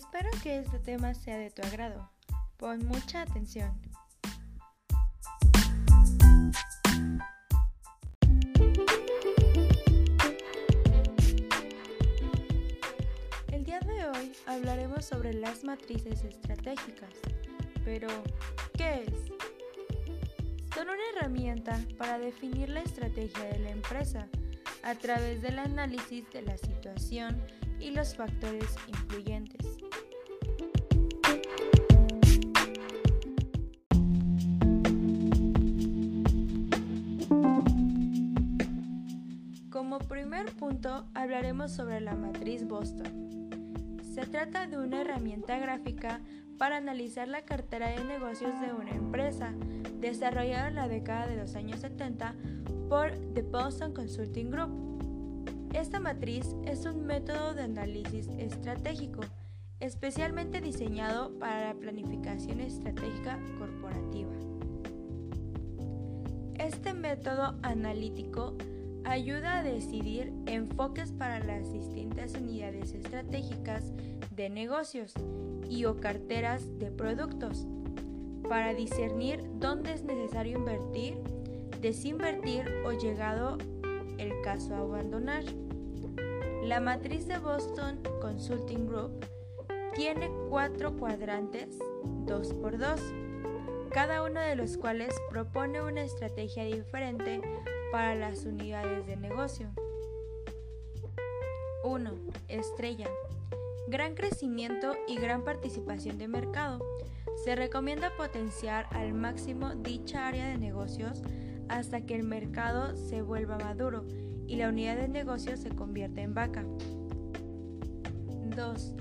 Espero que este tema sea de tu agrado. Pon mucha atención. El día de hoy hablaremos sobre las matrices estratégicas. Pero, ¿qué es? Son una herramienta para definir la estrategia de la empresa a través del análisis de la situación y los factores influyentes. Punto hablaremos sobre la matriz Boston. Se trata de una herramienta gráfica para analizar la cartera de negocios de una empresa, desarrollada en la década de los años 70 por The Boston Consulting Group. Esta matriz es un método de análisis estratégico especialmente diseñado para la planificación estratégica corporativa. Este método analítico ayuda a decidir enfoques para las distintas unidades estratégicas de negocios y o carteras de productos para discernir dónde es necesario invertir, desinvertir o llegado el caso a abandonar. La matriz de Boston Consulting Group tiene cuatro cuadrantes 2x2, cada uno de los cuales propone una estrategia diferente para las unidades de negocio. 1. Estrella. Gran crecimiento y gran participación de mercado. Se recomienda potenciar al máximo dicha área de negocios hasta que el mercado se vuelva maduro y la unidad de negocio se convierta en vaca. 2.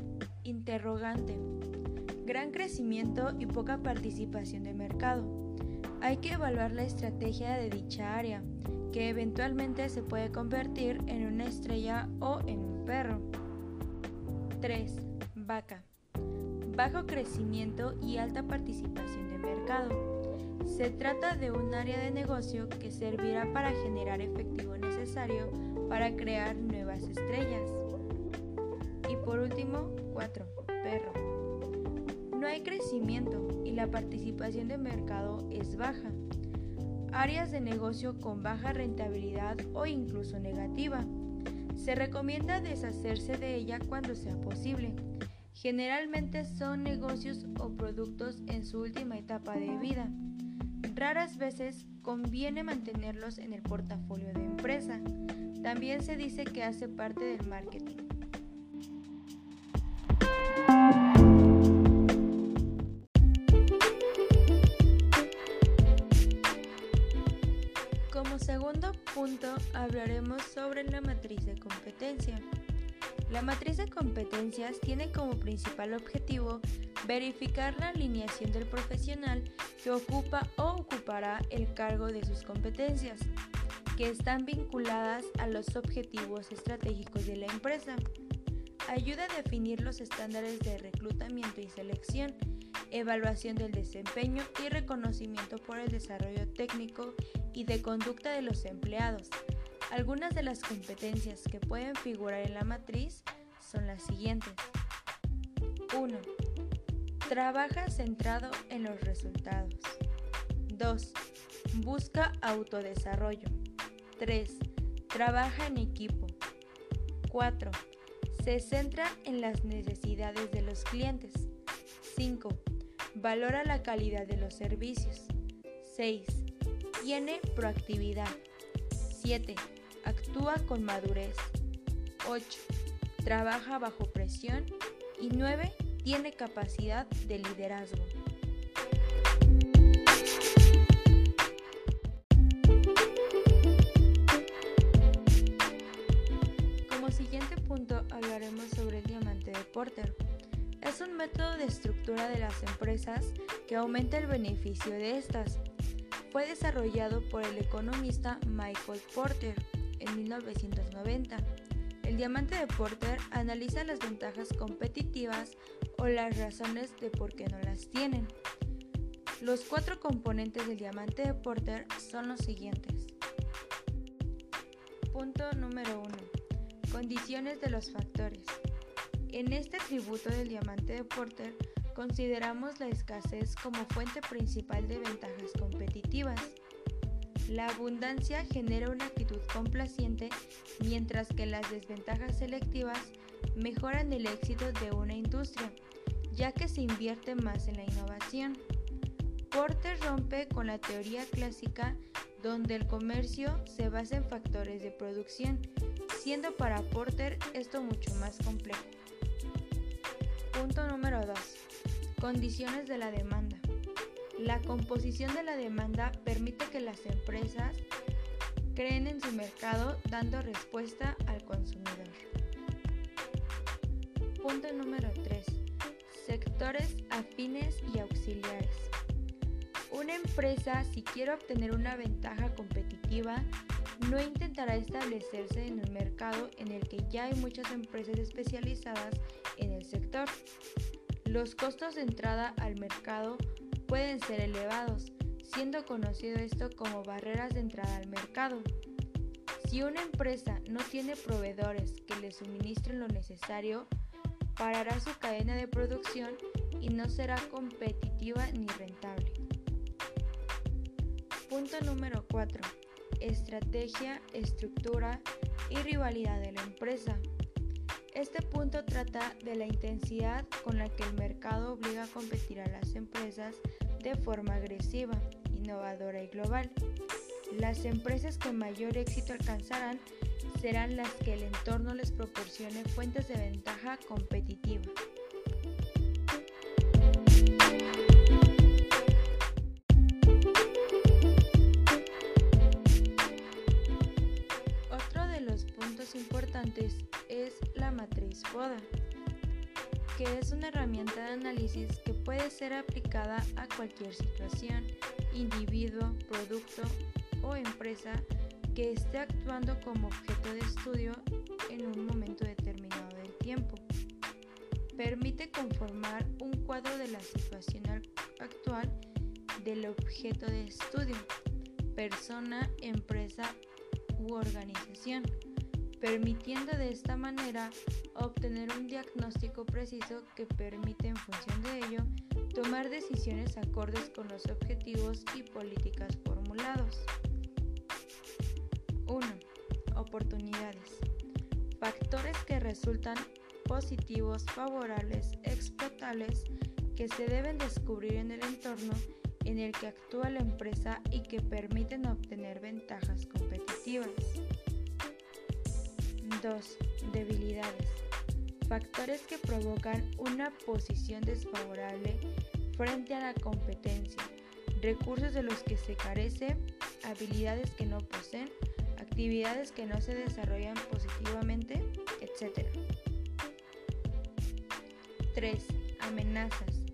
Interrogante. Gran crecimiento y poca participación de mercado. Hay que evaluar la estrategia de dicha área, que eventualmente se puede convertir en una estrella o en un perro. 3. Vaca. Bajo crecimiento y alta participación de mercado. Se trata de un área de negocio que servirá para generar efectivo necesario para crear nuevas estrellas. Y por último, 4. Perro. No hay crecimiento y la participación de mercado es baja. Áreas de negocio con baja rentabilidad o incluso negativa. Se recomienda deshacerse de ella cuando sea posible. Generalmente son negocios o productos en su última etapa de vida. Raras veces conviene mantenerlos en el portafolio de empresa. También se dice que hace parte del marketing. Hablaremos sobre la matriz de competencia. La matriz de competencias tiene como principal objetivo verificar la alineación del profesional que ocupa o ocupará el cargo de sus competencias, que están vinculadas a los objetivos estratégicos de la empresa. Ayuda a definir los estándares de reclutamiento y selección, evaluación del desempeño y reconocimiento por el desarrollo técnico y de conducta de los empleados algunas de las competencias que pueden figurar en la matriz son las siguientes. 1. Trabaja centrado en los resultados. 2. Busca autodesarrollo. 3. Trabaja en equipo. 4. Se centra en las necesidades de los clientes. 5. Valora la calidad de los servicios. 6. Tiene proactividad. 7 actúa con madurez. 8. Trabaja bajo presión. Y 9. Tiene capacidad de liderazgo. Como siguiente punto hablaremos sobre el diamante de Porter. Es un método de estructura de las empresas que aumenta el beneficio de estas. Fue desarrollado por el economista Michael Porter en 1990. El diamante de Porter analiza las ventajas competitivas o las razones de por qué no las tienen. Los cuatro componentes del diamante de Porter son los siguientes. Punto número 1. Condiciones de los factores. En este atributo del diamante de Porter consideramos la escasez como fuente principal de ventajas competitivas. La abundancia genera una actitud complaciente, mientras que las desventajas selectivas mejoran el éxito de una industria, ya que se invierte más en la innovación. Porter rompe con la teoría clásica donde el comercio se basa en factores de producción, siendo para Porter esto mucho más complejo. Punto número 2. Condiciones de la demanda. La composición de la demanda permite que las empresas creen en su mercado dando respuesta al consumidor. Punto número 3. Sectores afines y auxiliares. Una empresa, si quiere obtener una ventaja competitiva, no intentará establecerse en un mercado en el que ya hay muchas empresas especializadas en el sector. Los costos de entrada al mercado pueden ser elevados, siendo conocido esto como barreras de entrada al mercado. Si una empresa no tiene proveedores que le suministren lo necesario, parará su cadena de producción y no será competitiva ni rentable. Punto número 4. Estrategia, estructura y rivalidad de la empresa. Trata de la intensidad con la que el mercado obliga a competir a las empresas de forma agresiva, innovadora y global. Las empresas que mayor éxito alcanzarán serán las que el entorno les proporcione fuentes de ventaja competitiva. Que es una herramienta de análisis que puede ser aplicada a cualquier situación, individuo, producto o empresa que esté actuando como objeto de estudio en un momento determinado del tiempo. Permite conformar un cuadro de la situación actual del objeto de estudio, persona, empresa u organización, permitiendo de esta manera obtener un diagnóstico preciso que permite en función de ello tomar decisiones acordes con los objetivos y políticas formulados. 1. Oportunidades. Factores que resultan positivos, favorables, explotables, que se deben descubrir en el entorno en el que actúa la empresa y que permiten obtener ventajas competitivas. 2. Debilidades. Factores que provocan una posición desfavorable frente a la competencia, recursos de los que se carece, habilidades que no poseen, actividades que no se desarrollan positivamente, etc. 3. Amenazas.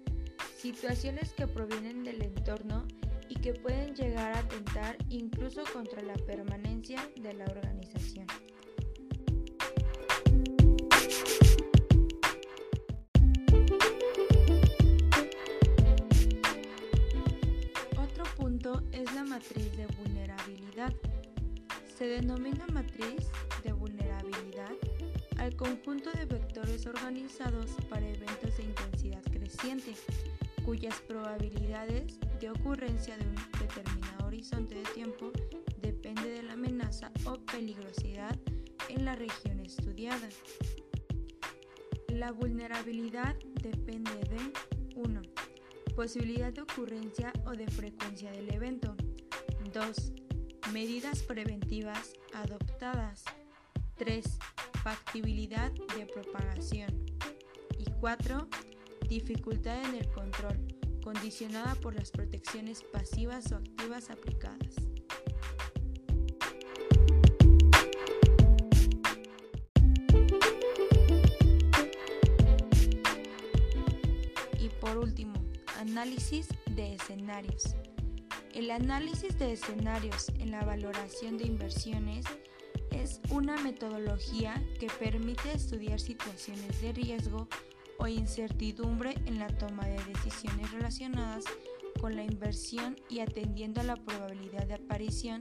Situaciones que provienen del entorno y que pueden llegar a atentar incluso contra la permanencia de la organización. Matriz de vulnerabilidad. Se denomina matriz de vulnerabilidad al conjunto de vectores organizados para eventos de intensidad creciente, cuyas probabilidades de ocurrencia de un determinado horizonte de tiempo depende de la amenaza o peligrosidad en la región estudiada. La vulnerabilidad depende de 1. Posibilidad de ocurrencia o de frecuencia del evento. 2 Medidas preventivas adoptadas. 3. Factibilidad de propagación. Y 4. Dificultad en el control, condicionada por las protecciones pasivas o activas aplicadas. Y por último, análisis de escenarios. El análisis de escenarios en la valoración de inversiones es una metodología que permite estudiar situaciones de riesgo o incertidumbre en la toma de decisiones relacionadas con la inversión y atendiendo a la probabilidad de aparición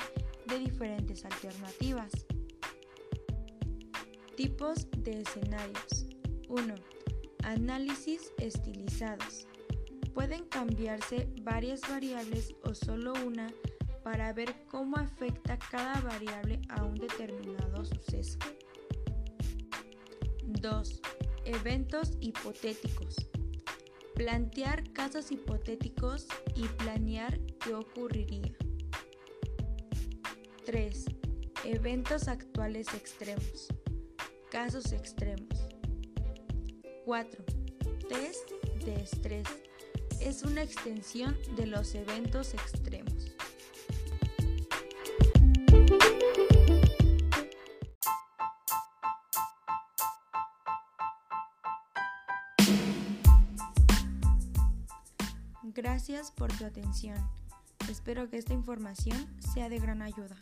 de diferentes alternativas. Tipos de escenarios. 1. Análisis estilizados. Pueden cambiarse varias variables o solo una para ver cómo afecta cada variable a un determinado suceso. 2. Eventos hipotéticos. Plantear casos hipotéticos y planear qué ocurriría. 3. Eventos actuales extremos. Casos extremos. 4. Test de estrés. Es una extensión de los eventos extremos. Gracias por tu atención. Espero que esta información sea de gran ayuda.